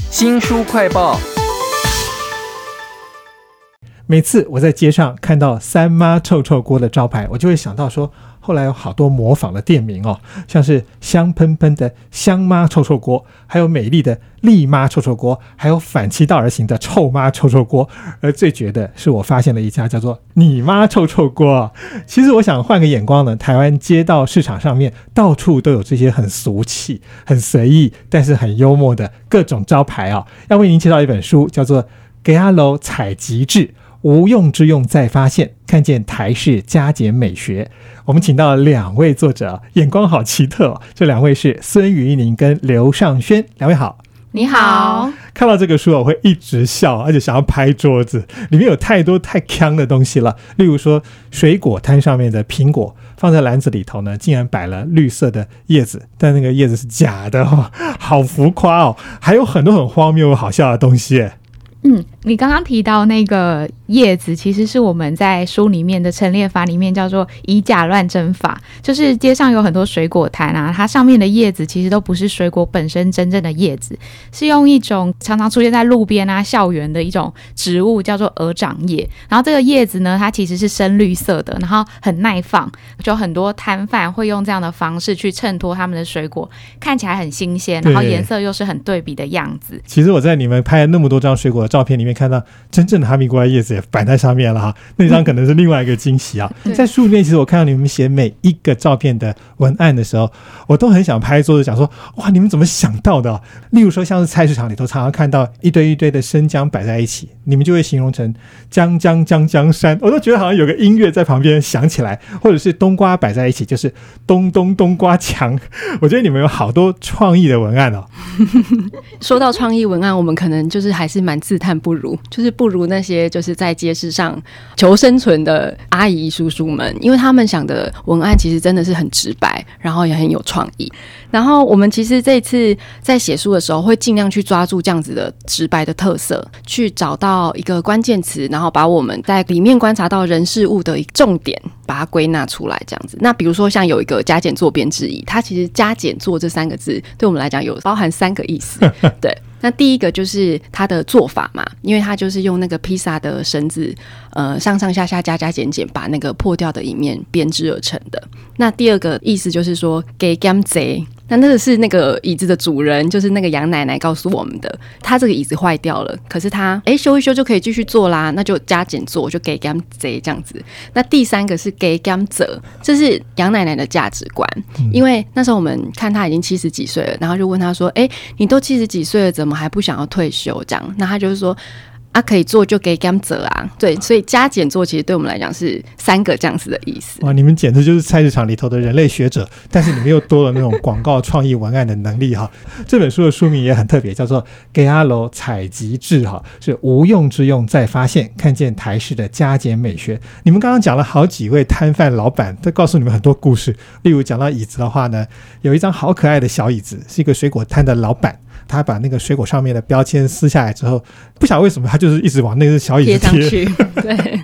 新书快报。每次我在街上看到“三妈臭臭锅”的招牌，我就会想到说，后来有好多模仿的店名哦，像是香喷喷的“香妈臭臭锅”，还有美丽的“丽妈臭臭锅”，还有反其道而行的“臭妈臭臭锅”。而最绝的是，我发现了一家叫做“你妈臭臭锅”。其实我想换个眼光呢，台湾街道市场上面到处都有这些很俗气、很随意，但是很幽默的各种招牌哦。要为您介绍一本书，叫做《给阿楼采集志》。无用之用再发现，看见台式加减美学。我们请到两位作者，眼光好奇特哦。这两位是孙宇宁跟刘尚轩，两位好。你好，看到这个书我会一直笑，而且想要拍桌子。里面有太多太坑的东西了，例如说水果摊上面的苹果放在篮子里头呢，竟然摆了绿色的叶子，但那个叶子是假的哦，好浮夸哦。还有很多很荒谬、好笑的东西。嗯，你刚刚提到那个叶子，其实是我们在书里面的陈列法里面叫做以假乱真法，就是街上有很多水果摊啊，它上面的叶子其实都不是水果本身真正的叶子，是用一种常常出现在路边啊、校园的一种植物叫做鹅掌叶，然后这个叶子呢，它其实是深绿色的，然后很耐放，就很多摊贩会用这样的方式去衬托他们的水果看起来很新鲜，然后颜色又是很对比的样子。其实我在你们拍了那么多张水果的。照片里面看到真正的哈密瓜叶子也摆在上面了哈，那张可能是另外一个惊喜啊。在书里面，其实我看到你们写每一个照片的文案的时候，我都很想拍桌子讲说：哇，你们怎么想到的？例如说，像是菜市场里头常常看到一堆一堆的生姜摆在一起，你们就会形容成姜姜姜姜山，我都觉得好像有个音乐在旁边响起来，或者是冬瓜摆在一起就是冬冬冬瓜墙。我觉得你们有好多创意的文案哦。说到创意文案，我们可能就是还是蛮自。叹不如，就是不如那些就是在在街市上求生存的阿姨叔叔们，因为他们想的文案其实真的是很直白，然后也很有创意。然后我们其实这次在写书的时候，会尽量去抓住这样子的直白的特色，去找到一个关键词，然后把我们在里面观察到人事物的重点，把它归纳出来。这样子，那比如说像有一个加减做编之一，它其实加减做这三个字，对我们来讲有包含三个意思，对。那第一个就是它的做法嘛，因为它就是用那个披萨的绳子，呃，上上下下加加减减，把那个破掉的一面编织而成的。那第二个意思就是说，给 gam 贼。那那个是那个椅子的主人，就是那个杨奶奶告诉我们的。他这个椅子坏掉了，可是他哎修一修就可以继续坐啦，那就加减做，就给 gam 贼这样子。那第三个是给 gam 泽，这是杨奶奶的价值观。因为那时候我们看她已经七十几岁了，然后就问她说：“哎，你都七十几岁了，怎么还不想要退休？”这样，那她就是说。啊，可以做就给 gam 折啊，对，所以加减做其实对我们来讲是三个这样子的意思。哇，你们简直就是菜市场里头的人类学者，但是你们又多了那种广告创意文案的能力哈。这本书的书名也很特别，叫做《给阿楼采集志》哈，是无用之用再发现，看见台式的加减美学。你们刚刚讲了好几位摊贩老板，都告诉你们很多故事。例如讲到椅子的话呢，有一张好可爱的小椅子，是一个水果摊的老板。他把那个水果上面的标签撕下来之后，不晓得为什么他就是一直往那个小椅子贴上去。对，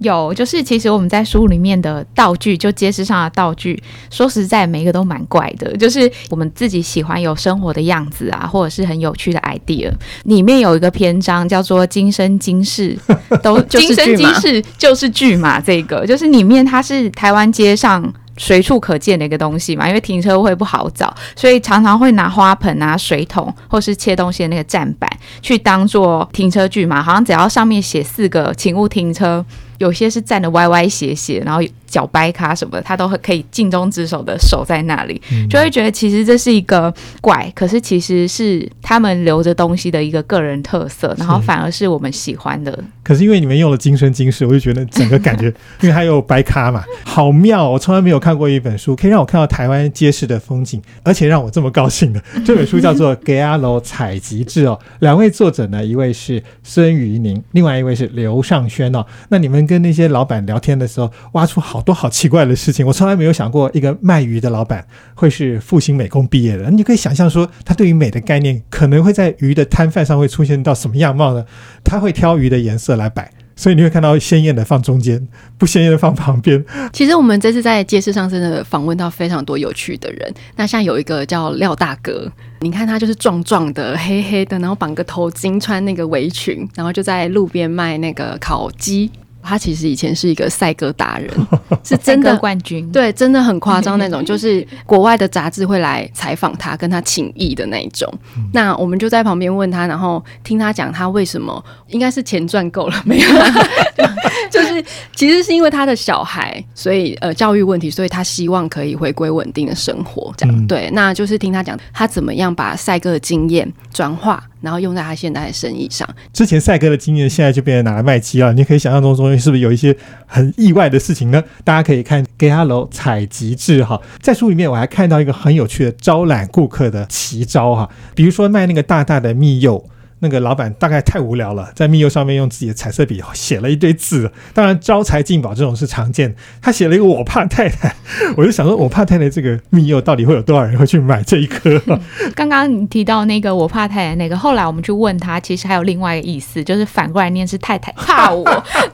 有就是其实我们在书里面的道具，就街市上的道具，说实在每一个都蛮怪的。就是我们自己喜欢有生活的样子啊，或者是很有趣的 idea。里面有一个篇章叫做“今生今世”，都 今生今世就是剧嘛。这个就是里面它是台湾街上。随处可见的一个东西嘛，因为停车位不好找，所以常常会拿花盆啊、水桶或是切东西的那个站板去当做停车具嘛。好像只要上面写四个“请勿停车”，有些是站的歪歪斜斜，然后。脚掰卡什么的，他都会可以尽忠职守的守在那里，就会觉得其实这是一个怪，可是其实是他们留着东西的一个个人特色，然后反而是我们喜欢的。可是因为你们用了今生今世，我就觉得整个感觉，因为还有白卡嘛，好妙！我从来没有看过一本书，可以让我看到台湾街市的风景，而且让我这么高兴的。这本书叫做《给阿楼采集志》哦，两位作者呢，一位是孙瑜宁，另外一位是刘尚轩哦。那你们跟那些老板聊天的时候，挖出好。多好奇怪的事情！我从来没有想过，一个卖鱼的老板会是复兴美工毕业的。你可以想象说，他对于美的概念可能会在鱼的摊贩上会出现到什么样貌呢？他会挑鱼的颜色来摆，所以你会看到鲜艳的放中间，不鲜艳的放旁边。其实我们这次在街市上真的访问到非常多有趣的人。那像有一个叫廖大哥，你看他就是壮壮的、黑黑的，然后绑个头巾，穿那个围裙，然后就在路边卖那个烤鸡。他其实以前是一个赛鸽达人，是真的冠军。对，真的很夸张那种，就是国外的杂志会来采访他，跟他请益的那一种。那我们就在旁边问他，然后听他讲他为什么，应该是钱赚够了没有？就是其实是因为他的小孩，所以呃教育问题，所以他希望可以回归稳定的生活。这样对，那就是听他讲他怎么样把赛哥的经验转化。然后用在他现在的生意上。之前赛哥的经验，现在就变成拿来卖鸡了。你可以想象中中间是不是有一些很意外的事情呢？大家可以看《给他楼采集志》哈，在书里面我还看到一个很有趣的招揽顾客的奇招哈，比如说卖那个大大的蜜柚。那个老板大概太无聊了，在密柚上面用自己的彩色笔写了一堆字。当然招财进宝这种是常见。他写了一个“我怕太太”，我就想说，我怕太太这个密柚到底会有多少人会去买这一颗？刚刚你提到那个“我怕太太”那个，后来我们去问他，其实还有另外一个意思，就是反过来念是太太怕我。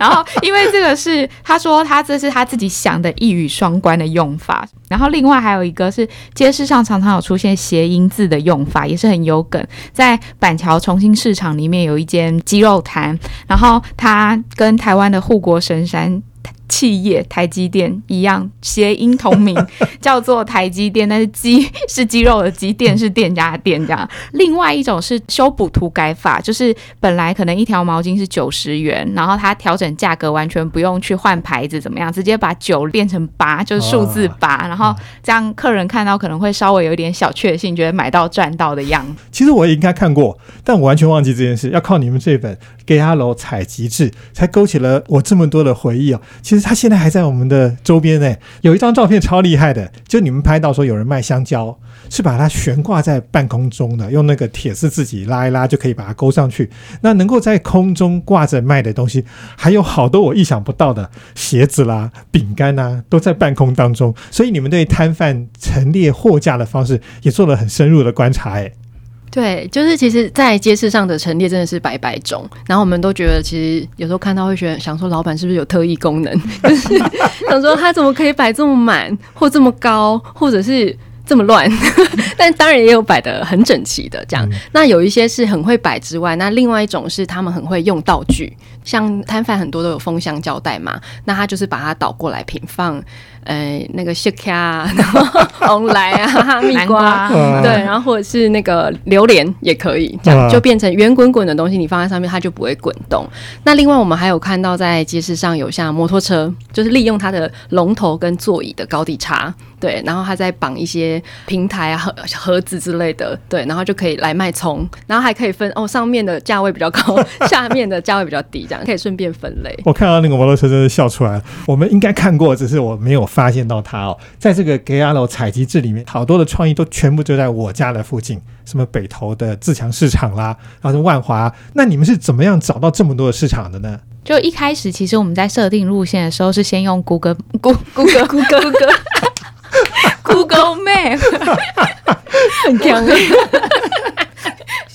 然后因为这个是他说他这是他自己想的一语双关的用法。然后另外还有一个是街市上常常有出现谐音字的用法，也是很有梗。在板桥重新市场里面有一间鸡肉摊，然后它跟台湾的护国神山。企业台积电一样，谐音同名，叫做台积电，但是鸡是鸡肉的鸡，店是店家的店这样。另外一种是修补涂改法，就是本来可能一条毛巾是九十元，然后它调整价格，完全不用去换牌子怎么样，直接把九变成八，就是数字八，然后这样客人看到可能会稍微有一点小确幸，觉得买到赚到的样子。其实我也应该看过，但我完全忘记这件事，要靠你们这本《给阿楼采集志》才勾起了我这么多的回忆哦。其实。他现在还在我们的周边呢，有一张照片超厉害的，就你们拍到说有人卖香蕉，是把它悬挂在半空中的，用那个铁丝自己拉一拉就可以把它勾上去。那能够在空中挂着卖的东西，还有好多我意想不到的鞋子啦、饼干呐，都在半空当中。所以你们对摊贩陈列货架的方式也做了很深入的观察，哎。对，就是其实，在街市上的陈列真的是百百种，然后我们都觉得，其实有时候看到会觉得，想说老板是不是有特异功能，就是想说他怎么可以摆这么满，或这么高，或者是这么乱，但当然也有摆的很整齐的这样。那有一些是很会摆之外，那另外一种是他们很会用道具，像摊贩很多都有封箱胶带嘛，那他就是把它倒过来平放。呃，那个雪茄，然后 红来啊，哈密瓜，对，然后或者是那个榴莲也可以，这样就变成圆滚滚的东西，你放在上面它就不会滚动。那另外我们还有看到在街市上有像摩托车，就是利用它的龙头跟座椅的高低差，对，然后它再绑一些平台啊盒盒子之类的，对，然后就可以来卖葱，然后还可以分哦，上面的价位比较高，下面的价位比较低，这样可以顺便分类。我看到那个摩托车真的笑出来了，我们应该看过，只是我没有。发现到它哦，在这个给阿楼采集制里面，好多的创意都全部就在我家的附近，什么北投的自强市场啦，然后是万华。那你们是怎么样找到这么多的市场的呢？就一开始，其实我们在设定路线的时候，是先用谷歌、谷谷歌、谷歌、谷歌、Google Map，很强。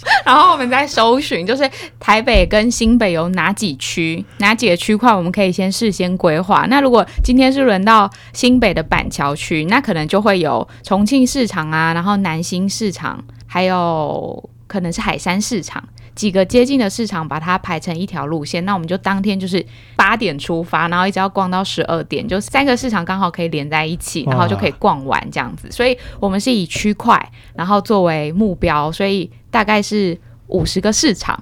然后我们在搜寻，就是台北跟新北有哪几区，哪几个区块，我们可以先事先规划。那如果今天是轮到新北的板桥区，那可能就会有重庆市场啊，然后南新市场，还有可能是海山市场，几个接近的市场，把它排成一条路线。那我们就当天就是八点出发，然后一直要逛到十二点，就三个市场刚好可以连在一起，然后就可以逛完这样子。所以我们是以区块，然后作为目标，所以。大概是五十个市场。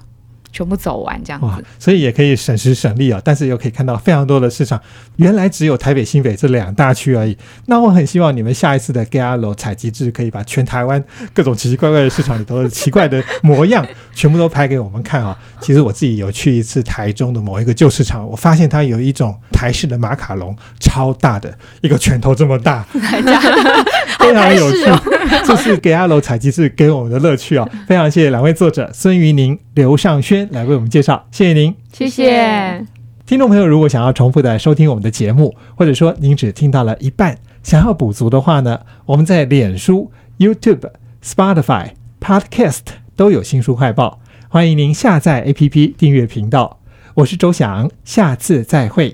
全部走完这样子，所以也可以省时省力啊。但是又可以看到非常多的市场，原来只有台北、新北这两大区而已。那我很希望你们下一次的 Galo 采集制可以把全台湾各种奇奇怪怪的市场里头的奇怪的模样全部都拍给我们看啊。其实我自己有去一次台中的某一个旧市场，我发现它有一种台式的马卡龙，超大的一个拳头这么大，非常有趣。这是 Galo 采集制给我们的乐趣啊！非常谢谢两位作者孙瑜宁、刘尚轩。来为我们介绍，谢谢您，谢谢听众朋友。如果想要重复的收听我们的节目，或者说您只听到了一半，想要补足的话呢，我们在脸书、YouTube、Spotify、Podcast 都有新书快报，欢迎您下载 APP 订阅频道。我是周翔，下次再会。